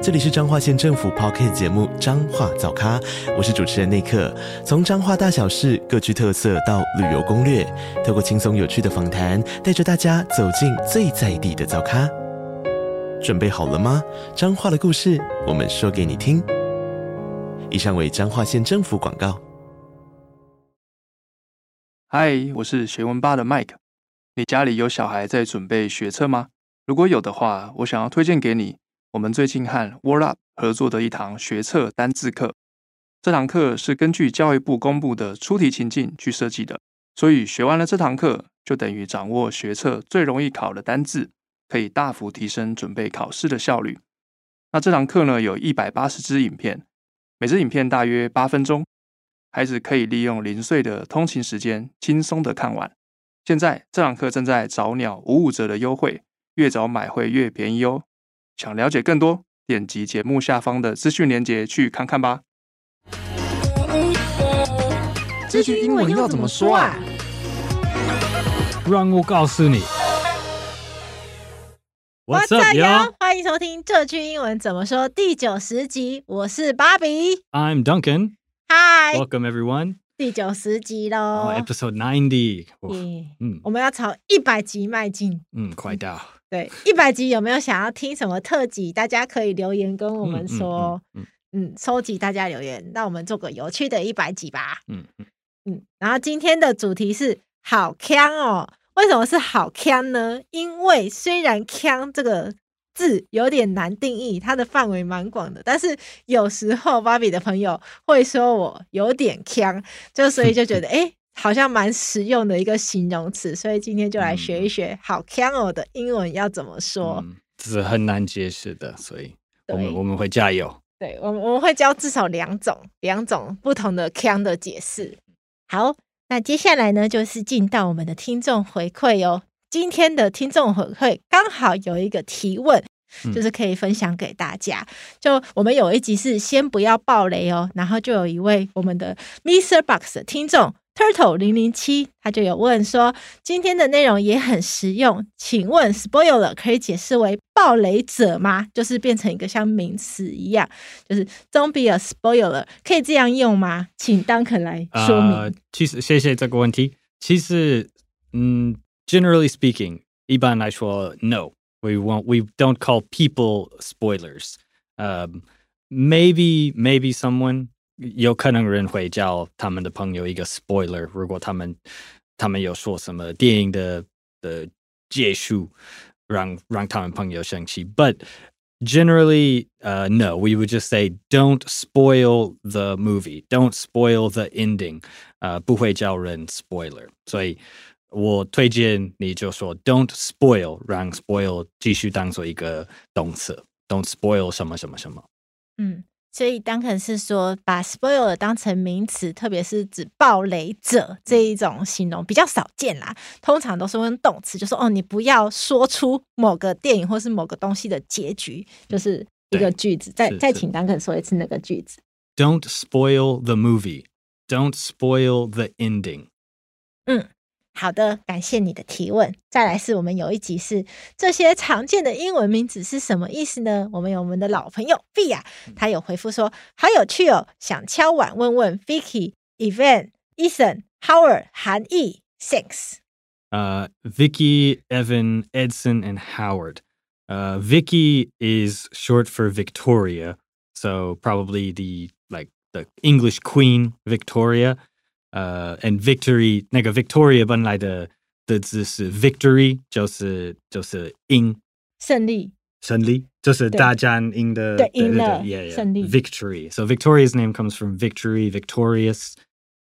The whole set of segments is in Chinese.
这里是彰化县政府 Podcast 节目《彰化早咖》，我是主持人内克。从彰化大小事各具特色到旅游攻略，透过轻松有趣的访谈，带着大家走进最在地的早咖。准备好了吗？彰化的故事，我们说给你听。以上为彰化县政府广告。嗨，我是学文吧的 Mike。你家里有小孩在准备学车吗？如果有的话，我想要推荐给你。我们最近和 Word Up 合作的一堂学测单字课，这堂课是根据教育部公布的出题情境去设计的，所以学完了这堂课，就等于掌握学测最容易考的单字，可以大幅提升准备考试的效率。那这堂课呢，有一百八十支影片，每支影片大约八分钟，孩子可以利用零碎的通勤时间轻松的看完。现在这堂课正在早鸟五五折的优惠，越早买会越便宜哦。想了解更多，点击节目下方的资讯链接去看看吧。这句英文要怎么说啊？让我告诉你。What's up, y'all？欢迎收听这句英文怎么说第九十集。我是芭比，I'm Duncan。Hi，Welcome everyone。第九十集喽，Episode ninety。嗯，我们要朝一百集迈进。嗯，快到。对，一百集有没有想要听什么特辑？大家可以留言跟我们说。嗯，嗯，收集大家留言，那我们做个有趣的一百集吧。嗯嗯嗯。然后今天的主题是好腔哦。为什么是好腔呢？因为虽然“腔”这个字有点难定义，它的范围蛮广的，但是有时候芭比的朋友会说我有点腔，就所以就觉得哎。好像蛮实用的一个形容词，所以今天就来学一学好 camo 的英文要怎么说。嗯，这是很难解释的，所以我们我们会加油。对，我们我们会教至少两种两种不同的 cam 的解释。好，那接下来呢，就是进到我们的听众回馈哦。今天的听众回馈刚好有一个提问，就是可以分享给大家。嗯、就我们有一集是先不要爆雷哦，然后就有一位我们的 Mr. Box 的听众。Turtle 零零七，他就有问说，今天的内容也很实用，请问 spoiler 可以解释为暴雷者吗？就是变成一个像名词一样，就是 don't be a spoiler，可以这样用吗？请 Duncan 来说明。呃，其实谢谢这个问题。其实，嗯，generally speaking，一般来说，no，we won't，we don't call people spoilers。呃，maybe maybe someone。有可能人会叫他们的朋友一个 spoiler，如果他们他们有说什么电影的的结束，让让他们朋友生气。But generally, uh, no, we would just say don't spoil the movie, don't spoil the ending，呃，不会叫人 spoiler。所以我推荐你就说 don't spoil，让 spoil 继续当做一个动词，don't spoil 什么什么什么。嗯。 所以 Duncan 是说，把 spoiler 当成名词，特别是指暴雷者这一种形容比较少见啦。通常都是用动词，就说哦，你不要说出某个电影或是某个东西的结局，就是一个句子。再再请 Duncan 说一次那个句子：Don't spoil the movie. Don't spoil the ending. 嗯。好的，感谢你的提问。再来是我们有一集是这些常见的英文名字是什么意思呢？我们有我们的老朋友 Via，他有回复说好有趣哦，想敲碗问问 Vicky、Evan、Ethan、Howard 含义。Thanks。呃、uh,，Vicky、Evan、Edson and Howard。呃、uh,，Vicky is short for Victoria, so probably the like the English Queen Victoria。呃、uh,，and victory 那个 Victoria 本来的的字是 victory，就是就是赢胜利，胜利就是大家赢的对赢了胜利 victory，so Victoria's name comes from victory victorious。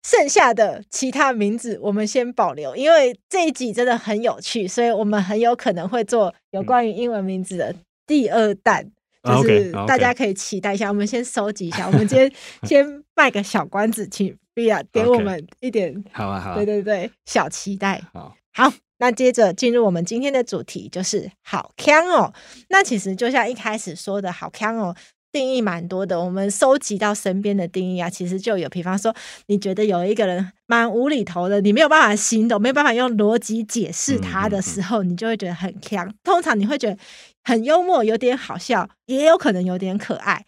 剩下的其他名字我们先保留，因为这一集真的很有趣，所以我们很有可能会做有关于英文名字的第二弹，嗯、就是大家可以期待一下。我们先收集一下，我们今天 先卖个小关子，请。对呀，给我们一点.好啊，好啊，对对对，小期待。好，好，那接着进入我们今天的主题，就是好锵哦。那其实就像一开始说的好锵哦，定义蛮多的。我们收集到身边的定义啊，其实就有，比方说，你觉得有一个人蛮无厘头的，你没有办法形容，没有办法用逻辑解释他的时候，你就会觉得很强。通常你会觉得很幽默，有点好笑，也有可能有点可爱。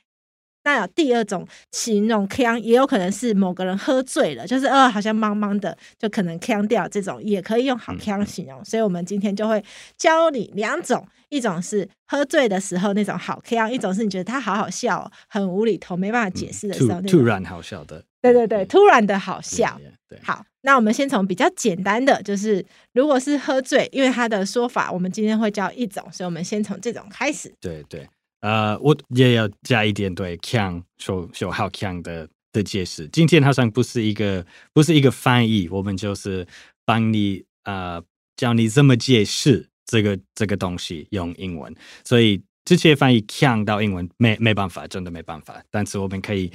那有第二种形容锵，也有可能是某个人喝醉了，就是呃好像茫茫的，就可能锵掉。这种也可以用好锵形容。所以，我们今天就会教你两种：一种是喝醉的时候那种好锵，一种是你觉得他好好笑，很无厘头，没办法解释的时候，突突然好笑的。对对对，突然的好笑。对，好，那我们先从比较简单的，就是如果是喝醉，因为他的说法，我们今天会教一种，所以我们先从这种开始。对对。呃，我也要加一点对锵说说好锵的的解释。今天好像不是一个不是一个翻译，我们就是帮你呃教你怎么解释这个这个东西用英文。所以直接翻译锵到英文没没办法，真的没办法。但是我们可以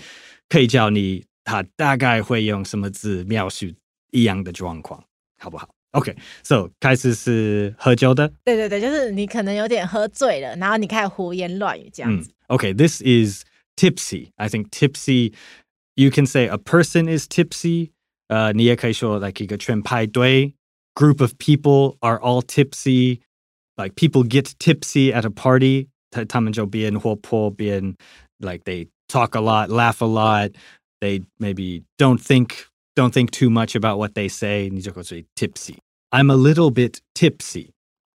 可以教你他大概会用什么字描述一样的状况，好不好？OK，so、okay, 开始是喝酒的。对对对，就是你可能有点喝醉了，然后你开始胡言乱语这样子。嗯、OK，this、okay, is tipsy. I think tipsy. You can say a person is tipsy. 呃，你也可以说 like 一个全派对，group of people are all tipsy. Like people get tipsy at a party. 他他们就变活泼，变 like they talk a lot, laugh a lot. They maybe don't think. Don't think too much about what they say，你就可以说 tipsy。I'm a little bit tipsy。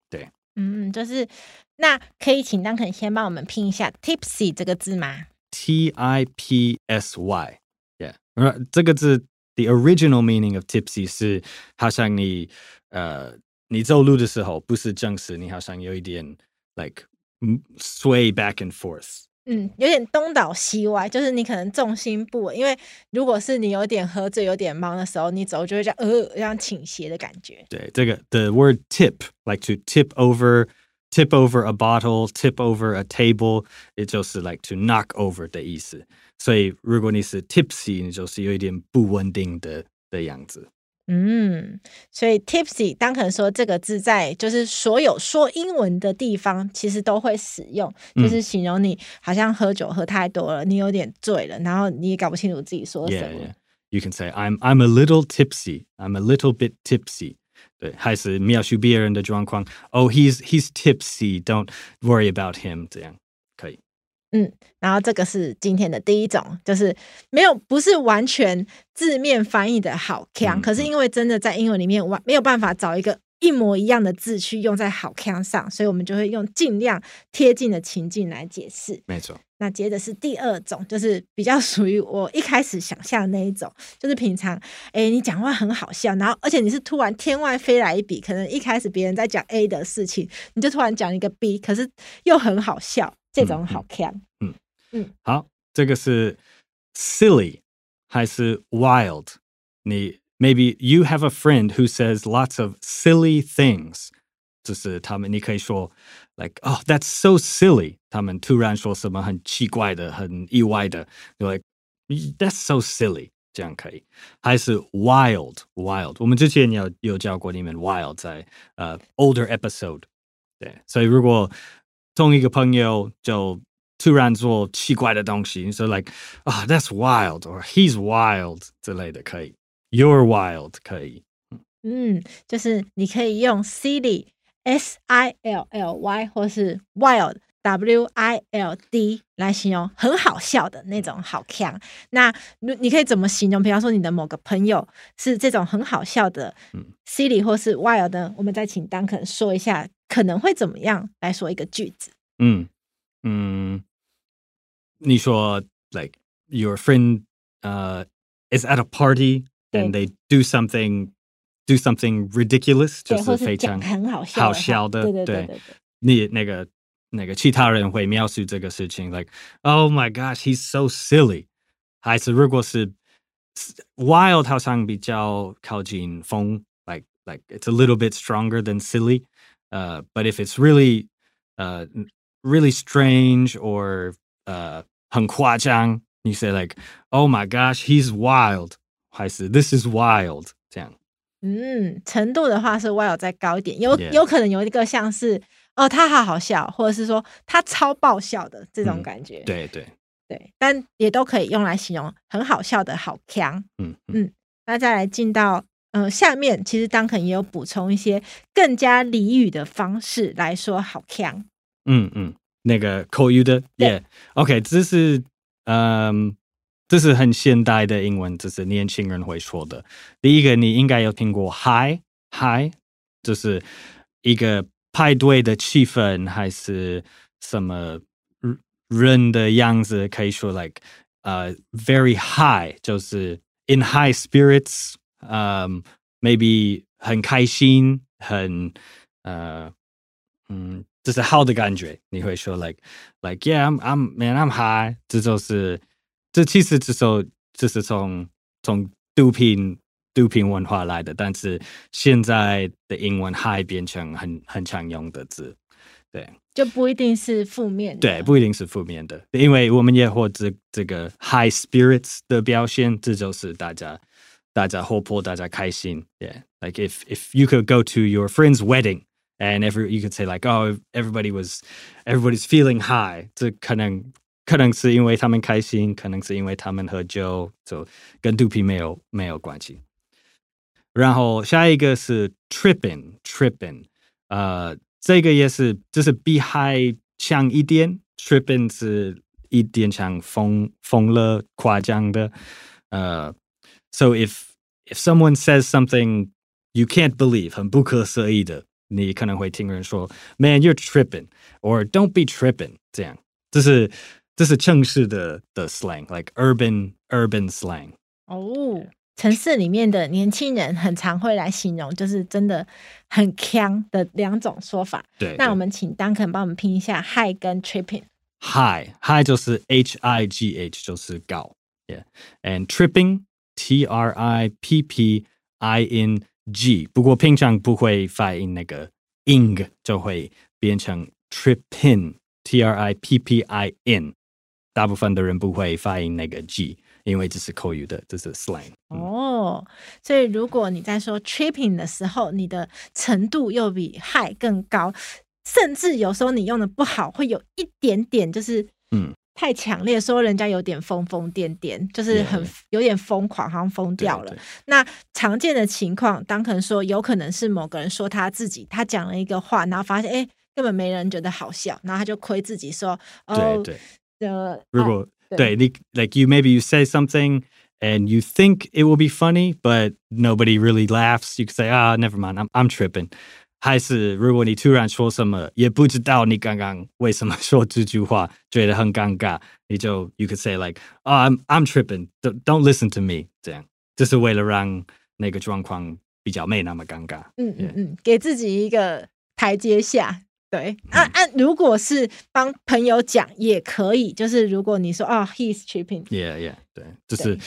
对，嗯，就是那可以请 Duncan 先帮我们拼一下 tipsy 这个字吗？T I P S Y。Yeah，这个字 the original meaning of tipsy 是好像你呃你走路的时候不是正式，你好像有一点 like sway back and forth。 嗯，有点东倒西歪，就是你可能重心不稳，因为如果是你有点喝醉、有点忙的时候，你走就会这样呃这样倾斜的感觉。对，这个 the word tip like to tip over, tip over a bottle, tip over a table，也就是 like to knock over 的意思。所以如果你是 tipsy，你就是有一点不稳定的的样子。嗯，所以 tipsy 当可能说这个字在就是所有说英文的地方，其实都会使用，就是形容你好像喝酒喝太多了，你有点醉了，然后你也搞不清楚自己说什么。Yeah, yeah. You can say I'm I'm a little tipsy. I'm a little bit tipsy. 对，还是描述别人的状况。Oh, he's he's tipsy. Don't worry about him. 这样。嗯，然后这个是今天的第一种，就是没有不是完全字面翻译的好锵，嗯，可是因为真的在英文里面完没有办法找一个一模一样的字去用在好锵上，所以我们就会用尽量贴近的情境来解释。没错。那接着是第二种，就是比较属于我一开始想象的那一种，就是平常哎你讲话很好笑，然后而且你是突然天外飞来一笔，可能一开始别人在讲 A 的事情，你就突然讲一个 B，可是又很好笑。这种好锵，嗯嗯，好，这个是 silly 还是 wild？你 maybe you have a friend who says lots of silly things，就是他们你可以说 like oh that's so silly，他们突然说什么很奇怪的、很意外的，you're like that's so silly，这样可以，还是 wild wild？我们之前有有教过你们 wild 在呃、uh, older episode，对，所以如果 同一个朋友就突然做奇怪的东西，你说 like 啊、oh,，that's wild，or he's wild 之类的可以，you're wild 可以，嗯，就是你可以用 silly s i l l y 或是 wild w i l d 来形容很好笑的那种好锵。那你你可以怎么形容？比方说你的某个朋友是这种很好笑的 silly 或是 wild 呢？我们再请 Duncan 说一下。可能会怎么样来说一个句子？嗯嗯，你说，like your friend, uh, is at a party and they do something, do something ridiculous，就是非常很好笑，好笑的。对，你那个那个其他人会描述这个事情，like oh my gosh, he's so silly。还是如果是 wild，好像比较靠近疯，like like it's a little bit stronger than silly。Uh, but if it's really, uh, really strange or uh, 很夸张, you say like, "Oh my gosh, he's wild." 还是 "This is wild." 这样。 嗯，程度的话是 while 再高一点，有 Yeah. 有可能有一个像是 哦，他好好笑，或者是说他超爆笑的这种感觉。对对，对，但也都可以用来形容很好笑的好强。嗯嗯那再来进到呃下面，其实 Duncan 也有补充一些更加俚语的方式来说好强。嗯嗯，那个口语的对，Yeah，OK，、这是嗯，这是很现代的英文，这是年轻人会说的。第一个，你应该有听过 Hi Hi，就是一个派对的气氛，还是什么人的样子，可以说 like 呃、uh, very high，就是 in high spirits，嗯、um,，maybe 很开心，很呃嗯。这是好的感觉，你会说 like like yeah I'm I'm man I'm high，这就是这其实这首这是从从毒品 毒品文化来的，但是现在的英文 high 变成很很常用的字，对，就不一定是负面的，对，不一定是负面的，因为我们也或这这个 high spirits 的表现，这就是大家大家活泼，大家开心，yeah，like if if you could go to your friend's wedding。And every you could say like, oh, everybody was, everybody's feeling high。这可能可能是因为他们开心，可能是因为他们喝酒，就跟毒品没有没有关系。 然后下一个是 tripping，tripping，呃，这个也是就是比 high 强一点，tripping 是一点像疯疯了夸张的。呃，so if if someone says something you can't believe，很不可思议的。你可能会听人说，Man, you're tripping, or don't be tripping。这样，这是这是城市的的 slang，like urban urban slang。哦， 城市里面的年轻人很常会来形容，就是真的很锵的两种说法。对，那我们请 Duncan 帮我们拼一下 high 跟 tripping。High high 就是 h i g h 就是高，yeah，and tripping t r i p p i n。G，不过平常不会发音那个 ing，就会变成 tripping T R I P P i n。大部分的人不会发音那个 G，因为这是口语的，这是 slang。哦，所以如果你在说 tripping 的时候，你的程度又比 high 更高，甚至有时候你用的不好，会有一点点就是嗯。太强烈，说人家有点疯疯癫癫，就是很.有点疯狂，好像疯掉了。那常见的情况，当可能说有可能是某个人说他自己，他讲了一个话，然后发现哎，根本没人觉得好笑，然后他就亏自己说哦，对对，呃，如果对你，like you maybe you say something and you think it will be funny, but nobody really laughs. You can say, ah, never mind, I'm I'm tripping. 还是如果你突然说什么，也不知道你刚刚为什么说这句话，觉得很尴尬，你就 you could say like, oh, I'm I'm tripping, don't don't listen to me，这样，这是为了让那个状况比较没那么尴尬。嗯嗯嗯，给自己一个台阶下。 对，啊啊，如果是帮朋友讲也可以，就是如果你说哦，he's tripping，yeah yeah，对，就是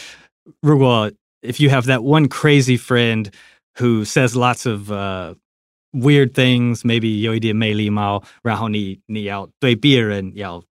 如果 if you have that one crazy friend who says lots of uh Weird things, maybe 有一点没礼貌，然后你你要对别人要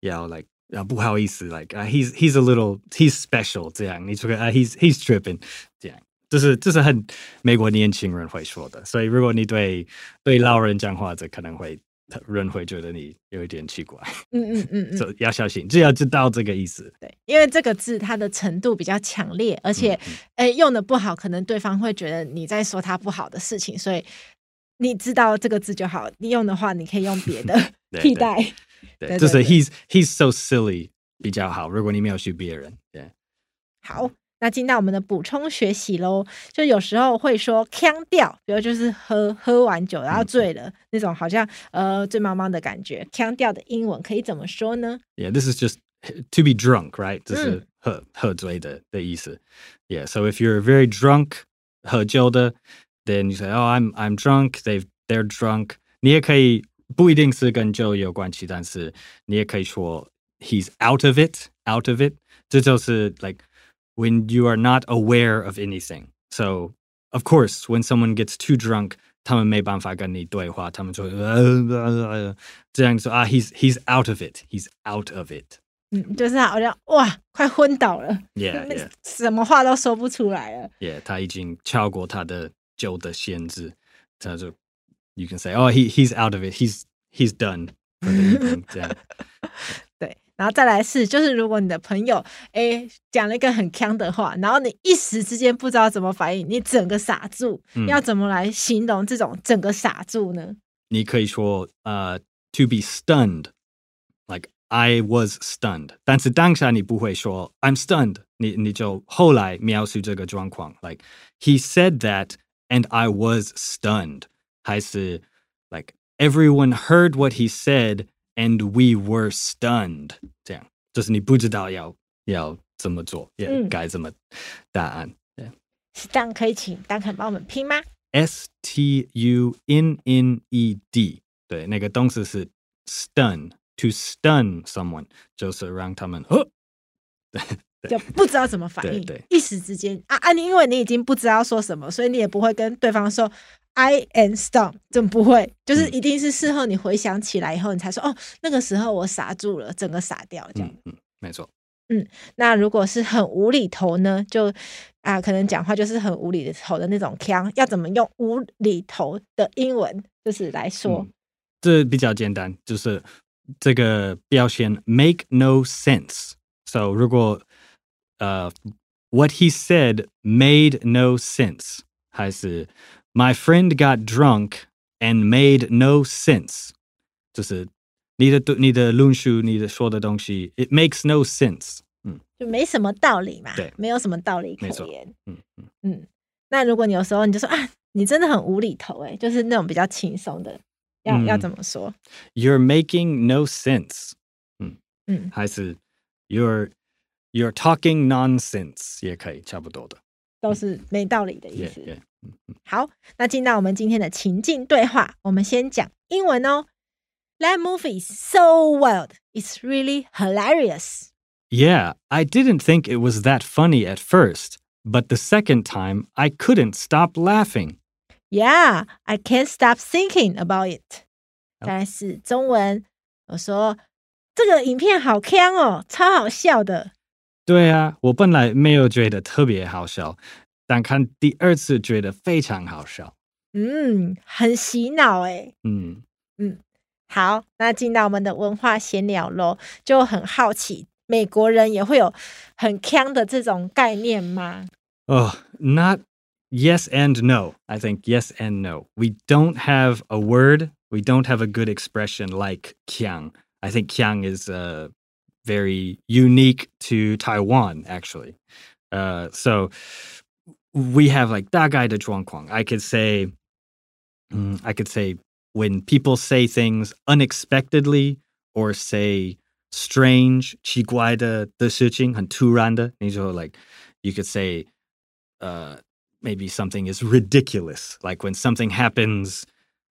要 like 要不好意思，like、uh, he's he's a little he's special 这样，你说啊、uh, he's he's tripping 这样， 这是这是很美国年轻人会说的，所以如果你对对老人讲话，这可能会人会觉得你有一点奇怪，嗯嗯嗯嗯，要小心，就要知道这个意思。对，因为这个字它的程度比较强烈，而且哎、嗯嗯、用的不好，可能对方会觉得你在说他不好的事情，所以。你知道这个字就好，你用的话，你可以用别的 替代。对，对，对，对，就是 he's he's so silly 比较好。如果你没有学别人，对。好，那进到我们的补充学习喽。就有时候会说呛掉，比如就是喝喝完酒然后醉了、嗯、那种，好像呃醉茫茫的感觉。呛掉的英文可以怎么说呢？Yeah, this is just to be drunk, right？这是喝、嗯、喝醉的的意思。Yeah, so if you're very drunk，喝酒的。Then you say, "Oh, I'm I'm drunk." They they're drunk. 你也可以不一定是跟酒有关系，但是你也可以说 "He's out of it, out of it." 这就是 like when you are not aware of anything. So of course, when someone gets too drunk, 他们没办法跟你对话，他们就会这样说啊，He's he's out of it. He's out of it. 嗯，就是好像哇，快昏倒了。Yeah, yeah. 什么话都说不出来了。Yeah，他已经超过他的。 旧的限制，他就 you can say oh he he's out of it he's he's done for the evening 这样。 对，然后再来是就是如果你的朋友哎讲了一个很呛的话，然后你一时之间不知道怎么反应，你整个傻住，嗯、要怎么来形容这种整个傻住呢？你可以说呃、uh, to be stunned like I was stunned，但是当下你不会说 I'm stunned，你你就后来描述这个状况，like he said that and I was stunned，还是 like everyone heard what he said and we were stunned，这样就是你不知道要要怎么做，也、yeah, 该怎么答案。Stunned 可以请 Duncan 帮我们拼吗？S T U N N E D，对，那个动词是 stun。To stun someone 就是让他们哦，就不知道怎么反应，对，对一时之间啊啊！你因为你已经不知道说什么，所以你也不会跟对方说 I am stunned，怎么不会？就是一定是事后你回想起来以后，你才说、嗯、哦，那个时候我傻住了，整个傻掉这样。嗯，嗯，没错。嗯，那如果是很无厘头呢？就啊，可能讲话就是很无厘头的那种腔，要怎么用无厘头的英文就是来说？嗯、这比较简单，就是。这个标签 make no sense。So 如果呃、uh, what he said made no sense，还是 my friend got drunk and made no sense，就是你的你的论述，你的说的东西，it makes no sense。嗯，就没什么道理嘛，对，没有什么道理可言。嗯嗯嗯。那如果你有时候你就说啊，你真的很无厘头哎，就是那种比较轻松的。要要怎么说？You're making no sense。嗯嗯，还是 You're You're talking nonsense 也可以，差不多的，都是没道理的意思。Yeah, yeah. 好，那进到我们今天的情境对话，我们先讲英文哦。That movie is so wild. It's really hilarious. Yeah, I didn't think it was that funny at first, but the second time I couldn't stop laughing. Yeah, I can't stop thinking about it。再来是中文，我说这个影片好锵哦，超好笑的。对啊，我本来没有觉得特别好笑， 但看第二次觉得非常好笑。嗯，很洗脑哎。嗯嗯，好，那进到我们的文化闲聊喽，就很好奇，美国人也会有很锵的这种概念吗？哦、oh,，not。Yes and no. I think yes and no. We don't have a word. We don't have a good expression like "kiang." I think "kiang" is uh, very unique to Taiwan, actually. Uh, so we have like 大概的状况. I could say, um, I could say when people say things unexpectedly or say strange, 奇怪的的事情，很突然的，你就 like you could say, uh maybe something is ridiculous, like when something happens,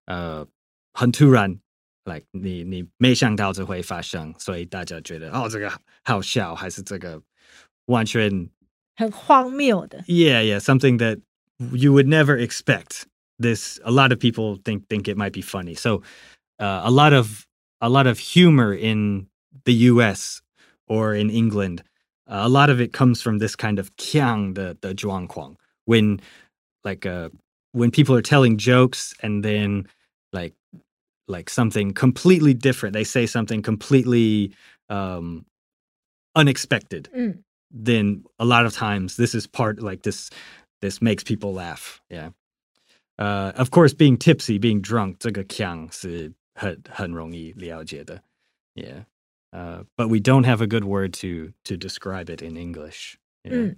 uh, 很突然 like 你你没想到这会发生，所以大家觉得哦这个好笑，还是这个完全 很荒谬的。Yeah, yeah, something that you would never expect. This a lot of people think think it might be funny. So, uh, a lot of a lot of humor in the U.S. or in England. Uh, a lot of it comes from this kind of 腔的的状况。when like uh when people are telling jokes and then like like something completely different they say something completely um unexpected mm. then a lot of times this is part like this this makes people laugh yeah uh of course being tipsy being drunk 这个腔是很很容易了解的 yeah uh but we don't have a good word to to describe it in english yeah. mm.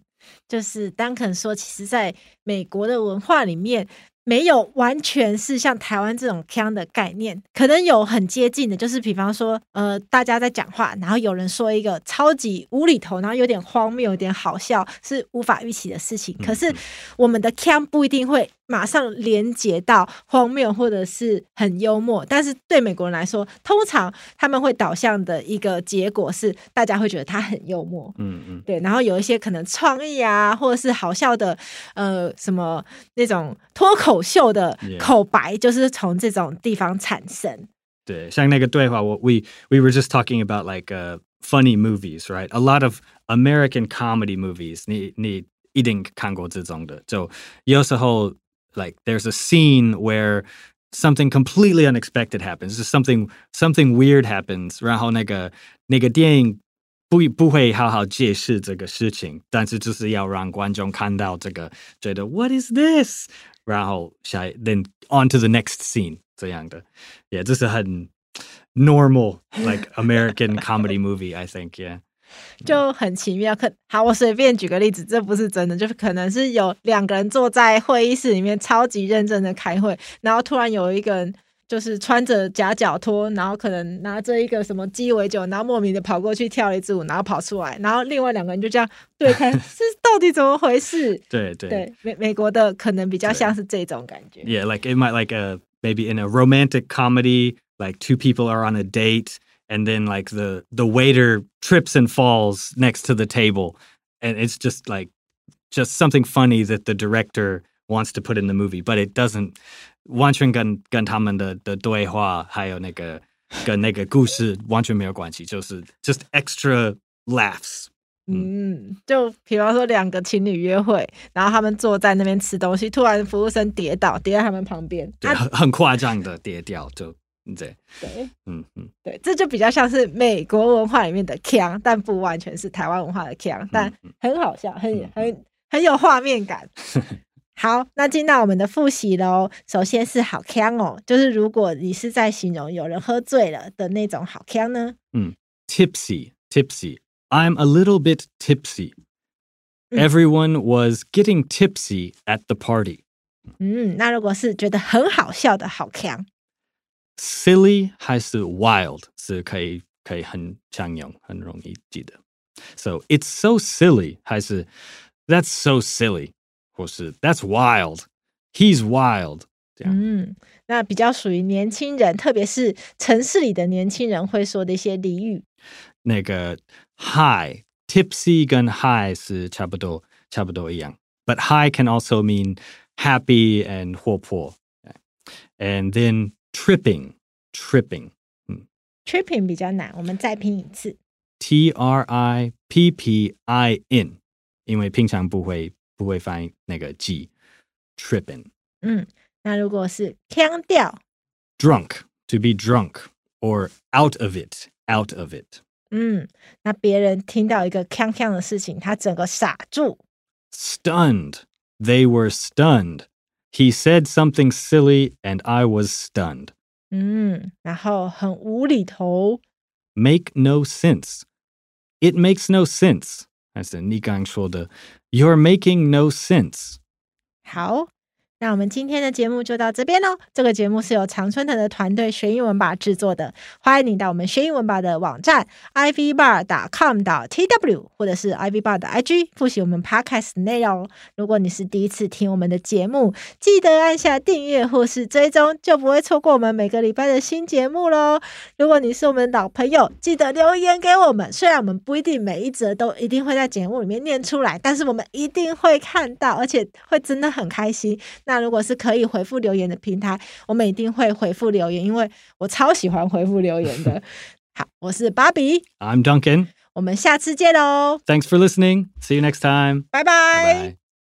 就是丹肯说，其实在美国的文化里面， 没有完全是像台湾这种腔的概念，可能有很接近的，就是比方说，呃，大家在讲话，然后有人说一个超级无厘头，然后有点荒谬、有点好笑，是无法预期的事情。可是我们的腔不一定会马上连接到荒谬或者是很幽默，但是对美国人来说，通常他们会导向的一个结果是，大家会觉得他很幽默。嗯嗯，对，然后有一些可能创意啊，或者是好笑的，呃，什么那种脱口。口秀的口白就是从这种地方产生。对，像那个对话，我 we we were just talking about like uh, funny movies, right? A lot of American comedy movies，你你一定看过这种的。就有时候 like there's a scene where something completely unexpected happens, just something something weird happens，然后那个那个电影不不会好好解释这个事情，但是就是要让观众看到这个，觉得 What is this？ 然后下 then on to the next scene 这样的，yeah，这是很 normal like American comedy movie I think yeah。就很奇妙，可好，我随便举个例子，这不是真的，就是可能是有两个人坐在会议室里面，超级认真的开会，然后突然有一个人 就是穿着夹脚拖，然后可能拿着一个什么鸡尾酒，然后莫名的跑过去跳了一支舞，然后跑出来，然后另外两个人就这样对看，是到底怎么回事？对对对，美美国的可能比较像是这种感觉。Yeah, like it might like a maybe in a romantic comedy, like two people are on a date. and then like the the waiter trips and falls next to the table and it's just like just something funny that the director wants to put in the movie but it doesn't 完全跟跟他们的的对话还有那个跟那个故事完全没有关系，就是 just extra laughs。嗯，就比方说两个情侣约会，然后他们坐在那边吃东西，突然服务生跌倒，跌在他们旁边，对，很很夸张的跌掉就。对对，嗯嗯，对，这就比较像是美国文化里面的腔，但不完全是台湾文化的腔，但很好笑，很很很有画面感。好，那进到我们的复习喽。首先是好腔哦，就是如果你是在形容有人喝醉了的那种好腔呢，嗯，tipsy，tipsy，I'm a little bit tipsy。Everyone was getting tipsy at the party。嗯，那如果是觉得很好笑的好腔。silly 还是 wild 是可以可以很常用，很容易记得。So it's so silly 还是 That's so silly，或是 That's wild，He's wild。这样，嗯，那比较属于年轻人，特别是城市里的年轻人会说的一些俚语。那个 high tipsy 跟 high 是差不多差不多一样，but high can also mean happy and 活泼。And then Tripping, tripping，嗯，tripping 比较难，我们再拼一次。T R I P P I N，因为平常不会 不会发音那个 G，tripping。嗯，那如果是腔调，drunk，to be drunk or out of it，out of it。嗯，那别人听到一个腔腔的事情，他整个傻住。Stunned，they were stunned。He said something silly and I was stunned. 嗯，然后很无厘头。Make no sense. It makes no sense. 还是你刚说的 ，You're making no sense. 好。那我们今天的节目就到这边喽。这个节目是由常春藤的团队学英文吧制作的。欢迎你到我们学英文吧的网站 ivbar.com.tw 或者是 ivbar 的 IG 复习我们 podcast 内容。如果你是第一次听我们的节目，记得按下订阅或是追踪，就不会错过我们每个礼拜的新节目喽。如果你是我们的老朋友，记得留言给我们。虽然我们不一定每一则都一定会在节目里面念出来，但是我们一定会看到，而且会真的很开心。那如果是可以回复留言的平台，我们一定会回复留言，因为我超喜欢回复留言的。好，我是芭比，I'm Duncan，我们下次见喽。Thanks for listening. See you next time. 拜拜。